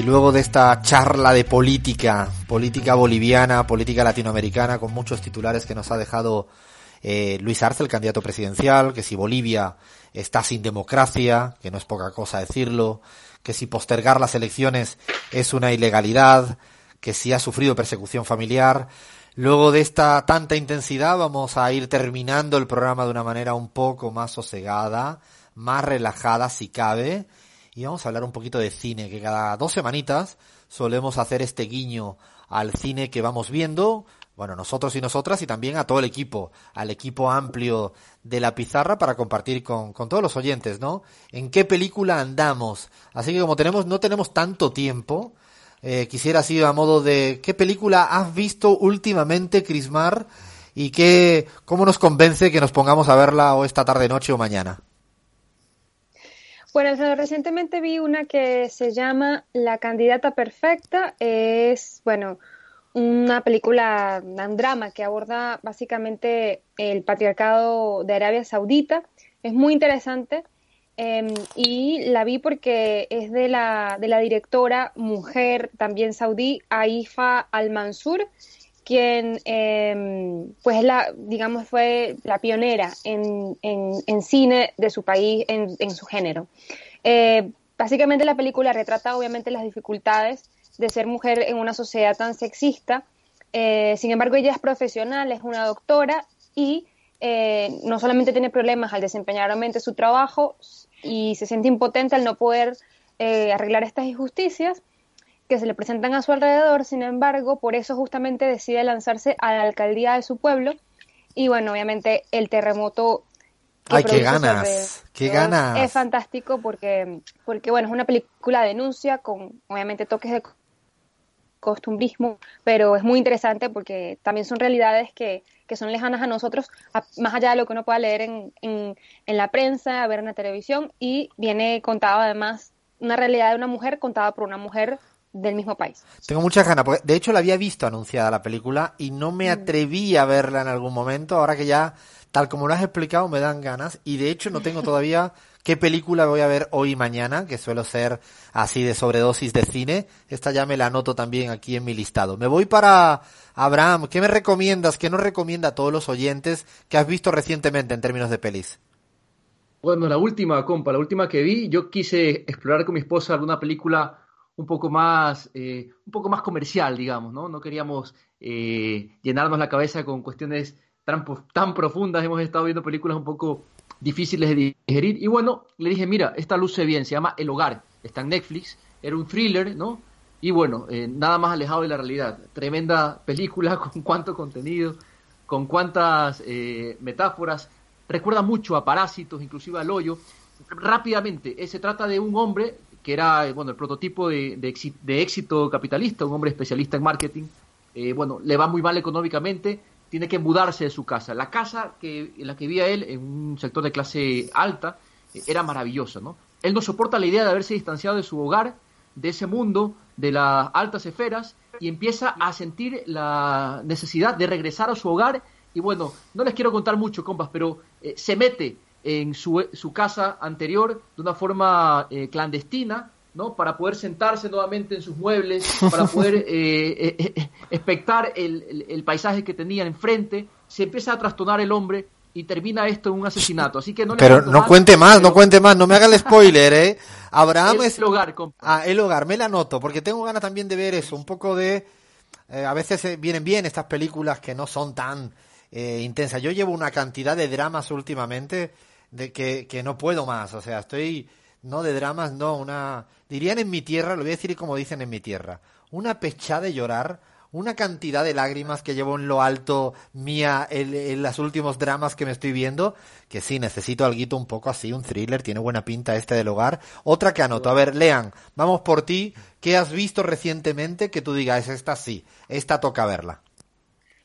Y luego de esta charla de política, política boliviana, política latinoamericana, con muchos titulares que nos ha dejado eh, Luis Arce, el candidato presidencial, que si Bolivia está sin democracia, que no es poca cosa decirlo, que si postergar las elecciones es una ilegalidad, que si ha sufrido persecución familiar. Luego de esta tanta intensidad vamos a ir terminando el programa de una manera un poco más sosegada, más relajada si cabe, y vamos a hablar un poquito de cine, que cada dos semanitas solemos hacer este guiño al cine que vamos viendo, bueno, nosotros y nosotras y también a todo el equipo, al equipo amplio de la pizarra para compartir con, con todos los oyentes, ¿no? En qué película andamos. Así que como tenemos, no tenemos tanto tiempo, eh, quisiera así a modo de qué película has visto últimamente, Crismar, y qué, cómo nos convence que nos pongamos a verla o esta tarde, noche o mañana. Bueno, recientemente vi una que se llama La candidata perfecta. Es, bueno, una película, un drama que aborda básicamente el patriarcado de Arabia Saudita. Es muy interesante em, y la vi porque es de la, de la directora mujer también saudí, Aifa Al-Mansur, quien eh, pues la, digamos, fue la pionera en, en, cine de su país, en, en su género. Eh, básicamente la película retrata obviamente las dificultades de ser mujer en una sociedad tan sexista. Eh, sin embargo, ella es profesional, es una doctora y eh, no solamente tiene problemas al desempeñar su trabajo y se siente impotente al no poder arreglar estas injusticias, que se le presentan a su alrededor, sin embargo, por eso justamente decide lanzarse a la alcaldía de su pueblo. Y bueno, obviamente el terremoto... ¡Ay, qué ganas! ¡Qué ganas! Es fantástico porque, porque, bueno, es una película de denuncia con, obviamente, toques de costumbrismo, pero es muy interesante porque también son realidades que, que son lejanas a nosotros, más allá de lo que uno pueda leer en, en, en la prensa, ver en la televisión, y viene contado además una realidad de una mujer contada por una mujer del mismo país. Tengo muchas ganas, porque de hecho la había visto anunciada la película y no me mm. atreví a verla en algún momento, ahora que ya, tal como lo has explicado, me dan ganas y de hecho no tengo todavía qué película voy a ver hoy y mañana, que suelo ser así de sobredosis de cine, esta ya me la anoto también aquí en mi listado. Me voy para Abraham, ¿qué me recomiendas, qué nos recomienda a todos los oyentes que has visto recientemente en términos de pelis? Bueno, la última, compa, la última que vi, yo quise explorar con mi esposa alguna película un poco más, eh, un poco más comercial, digamos, ¿no? No queríamos eh, llenarnos la cabeza con cuestiones tan, tan profundas, hemos estado viendo películas un poco difíciles de digerir, y bueno, le dije, mira, esta luce bien, se llama El Hogar, está en Netflix, era un thriller, ¿no? Y bueno, eh, nada más alejado de la realidad. Tremenda película, con cuánto contenido, con cuántas metáforas. Recuerda mucho a Parásitos, inclusive al Hoyo. Rápidamente, se trata de un hombre que era bueno, el prototipo de, de, éxito capitalista, un hombre especialista en marketing. Eh, bueno, le va muy mal económicamente, tiene que mudarse de su casa. La casa que, en la que vivía él, en un sector de clase alta, eh, era maravillosa, ¿no? Él no soporta la idea de haberse distanciado de su hogar, de ese mundo, de las altas esferas, y empieza a sentir la necesidad de regresar a su hogar. Y bueno, no les quiero contar mucho, compas, pero eh, se mete en su, su casa anterior de una forma eh, clandestina, ¿no? Para poder sentarse nuevamente en sus muebles, para poder eh, eh, expectar el, el, paisaje que tenía enfrente. Se empieza a trastornar el hombre y termina esto en un asesinato. Así que no Pero no cuente más, no cuente más, no me haga el spoiler, ¿eh? Abraham es... El hogar, Ah, el hogar, me la noto, porque tengo ganas también de ver eso, un poco de... a veces vienen bien estas películas que no son tan intensas. Yo llevo una cantidad de dramas últimamente de que, que no puedo más, o sea, estoy, no de dramas, no, una, dirían en mi tierra, lo voy a decir como dicen en mi tierra, una pechada de llorar, una cantidad de lágrimas que llevo en lo alto mía en, en los últimos dramas que me estoy viendo, que sí, necesito algo un poco así, un thriller, tiene buena pinta este del hogar. Otra que anoto, a ver, Lean, vamos por ti, ¿qué has visto recientemente que tú digas, esta sí, esta toca verla?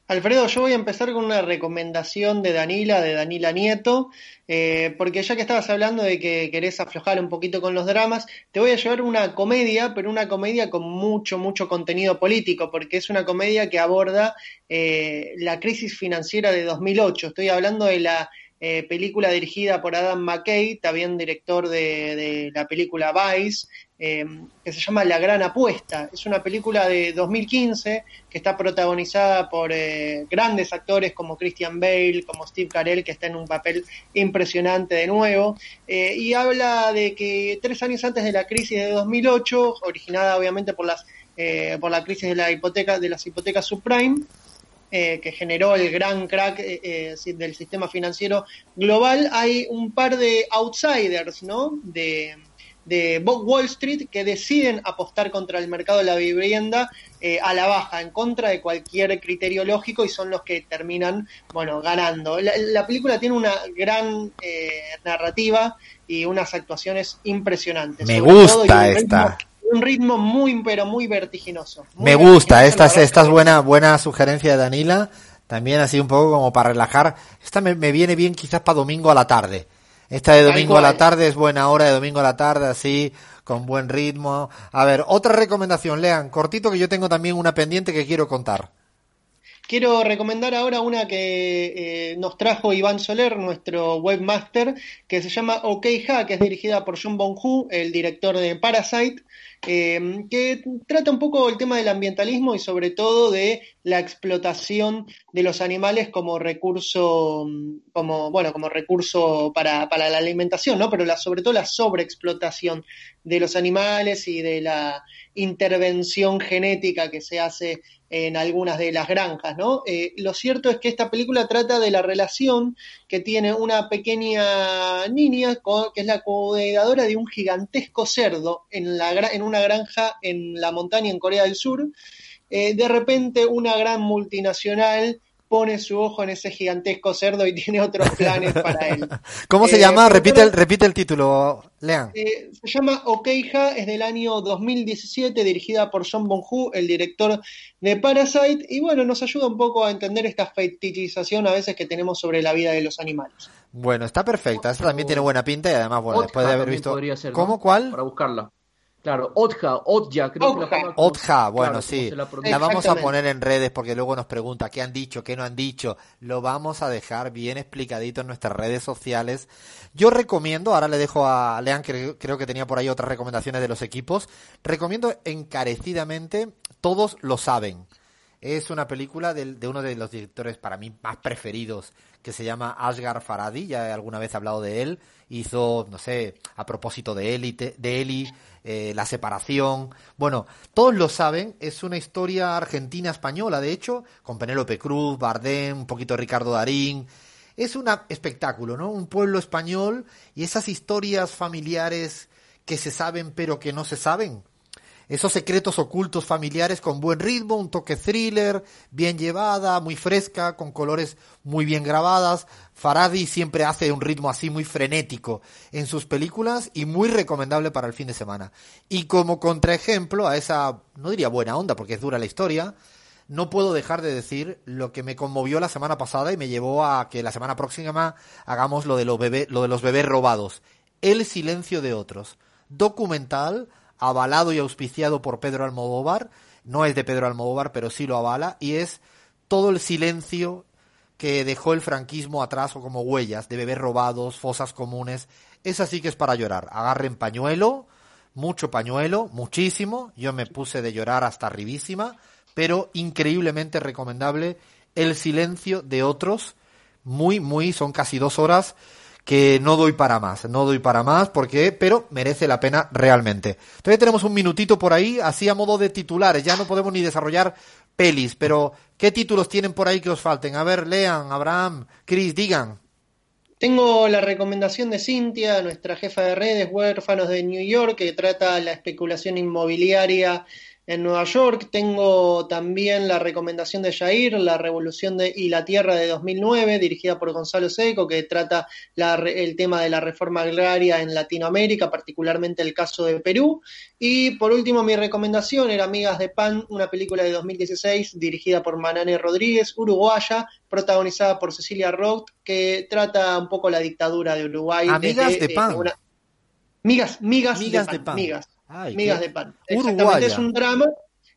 Alfredo, yo voy a empezar con una recomendación de Danila, de Danila Nieto, eh, porque ya que estabas hablando de que querés aflojar un poquito con los dramas, te voy a llevar una comedia, pero una comedia con mucho, mucho contenido político, porque es una comedia que aborda eh, la crisis financiera de 2008. Estoy hablando de la eh, película dirigida por Adam McKay, también director de, la película Vice, eh, que se llama La Gran Apuesta. Es una película de 2015 que está protagonizada por eh, grandes actores como Christian Bale, como Steve Carell, que está en un papel impresionante de nuevo, y habla de que tres años antes de la crisis de 2008, originada obviamente por las por la crisis de la hipoteca de las hipotecas subprime, eh, que generó el gran crack eh, eh, del sistema financiero global, hay un par de outsiders, ¿no? De, de Wall Street que deciden apostar contra el mercado de la vivienda a la baja, en contra de cualquier criterio lógico y son los que terminan, bueno, ganando. La, película tiene una gran narrativa y unas actuaciones impresionantes. Me gusta esta un ritmo muy, pero muy vertiginoso. Me gusta, esta es, esta es buena, buena sugerencia de Danila, también así un poco como para relajar. Esta me, viene bien quizás para domingo a la tarde. Esta de domingo a la tarde es buena hora de domingo a la tarde, así, con buen ritmo. A ver, otra recomendación, lean, cortito que yo tengo también una pendiente que quiero contar. Quiero recomendar ahora una que eh, nos trajo Iván Soler, nuestro webmaster, que se llama OK Ha, que es dirigida por John Bong-Hu, el director de Parasite. Eh, que trata un poco el tema del ambientalismo y sobre todo de la explotación de los animales como recurso, como, bueno, como recurso para, para la alimentación, ¿no? Pero la, sobre todo la sobreexplotación de los animales y de la intervención genética que se hace en algunas de las granjas, ¿no? Eh, lo cierto es que esta película trata de la relación que tiene una pequeña niña que es la cuidadora de un gigantesco cerdo en, la, en una granja en la montaña en Corea del Sur. Eh, de repente una gran multinacional pone su ojo en ese gigantesco cerdo y tiene otros planes para él. ¿Cómo se llama? Eh, repite el, repite el título, Lean. Eh, se llama Okeija, es del año 2017, dirigida por John Bong-Hu, el director de Parasite, y bueno, nos ayuda un poco a entender esta fetichización a veces que tenemos sobre la vida de los animales. Bueno, está perfecta, esta también tiene buena pinta y además, bueno, después de haber visto... ¿Cómo? ¿Cuál? Para buscarla. Claro, Otja, Otja, creo que la Otja, bueno, sí. La, vamos a poner en redes porque luego nos pregunta qué han dicho, qué no han dicho. Lo vamos a dejar bien explicadito en nuestras redes sociales. Yo recomiendo, ahora le dejo a Lean, que creo que tenía por ahí otras recomendaciones de los equipos. Recomiendo encarecidamente, todos lo saben. Es una película de, de uno de los directores para mí más preferidos que se llama Ashgar Faradi, ya alguna vez he hablado de él, hizo, no sé, a propósito de Élite, de Eli, eh, La separación, bueno, todos lo saben, es una historia argentina-española, de hecho, con Penélope Cruz, Bardem, un poquito Ricardo Darín, es un espectáculo, ¿no? Un pueblo español y esas historias familiares que se saben pero que no se saben, esos secretos ocultos familiares con buen ritmo, un toque thriller, bien llevada, muy fresca, con colores muy bien grabadas. Faradi siempre hace un ritmo así muy frenético en sus películas y muy recomendable para el fin de semana. Y como contraejemplo a esa, no diría buena onda porque es dura la historia, no puedo dejar de decir lo que me conmovió la semana pasada y me llevó a que la semana próxima hagamos lo de los, lo de los bebés robados. El silencio de otros. Documental avalado y auspiciado por Pedro Almodóvar, no es de Pedro Almodóvar, pero sí lo avala, y es todo el silencio que dejó el franquismo atrás o como huellas de bebés robados, fosas comunes. Es así que es para llorar. Agarren pañuelo, mucho pañuelo, muchísimo. Yo me puse de llorar hasta arribísima, pero increíblemente recomendable El silencio de otros. Muy, muy, son casi dos horas que no doy para más, no doy para más porque, pero merece la pena realmente. Todavía tenemos un minutito por ahí, así a modo de titulares, ya no podemos ni desarrollar pelis, pero ¿qué títulos tienen por ahí que os falten? A ver, lean, Abraham, Chris, digan. Tengo la recomendación de Cintia, nuestra jefa de redes, Huérfanos de New York, que trata la especulación inmobiliaria en Nueva York. Tengo también la recomendación de Jair, La Revolución de, y la Tierra de 2009, dirigida por Gonzalo Seco, que trata el tema de la reforma agraria en Latinoamérica, particularmente el caso de Perú. Y por último, mi recomendación era Amigas de Pan, una película de 2016 dirigida por Manane Rodríguez, uruguaya, protagonizada por Cecilia Roth, que trata un poco la dictadura de Uruguay. Amigas de eh, Pan. migas, migas, de, pan, Migas. Migas de pan. Exactamente, es un drama.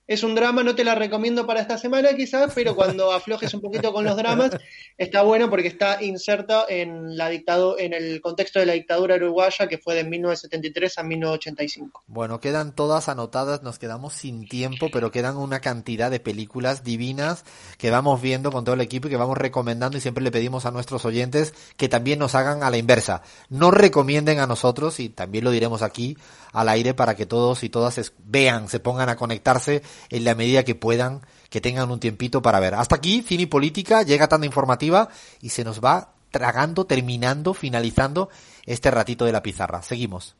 Es un drama, no te la recomiendo para esta semana quizás, pero cuando aflojes un poquito con los dramas, está bueno porque está inserta en, la dictado, en el contexto de la dictadura uruguaya que fue de 1973 a 1985. Bueno, quedan todas anotadas, nos quedamos sin tiempo, pero quedan una cantidad de películas divinas que vamos viendo con todo el equipo y que vamos recomendando y siempre le pedimos a nuestros oyentes que también nos hagan a la inversa. No recomienden a nosotros y también lo diremos aquí al aire para que todos y todas vean, se pongan a conectarse en la medida que puedan, que tengan un tiempito para ver. Hasta aquí, Cine y Política, llega tanta informativa y se nos va tragando, terminando, finalizando este ratito de la pizarra. Seguimos.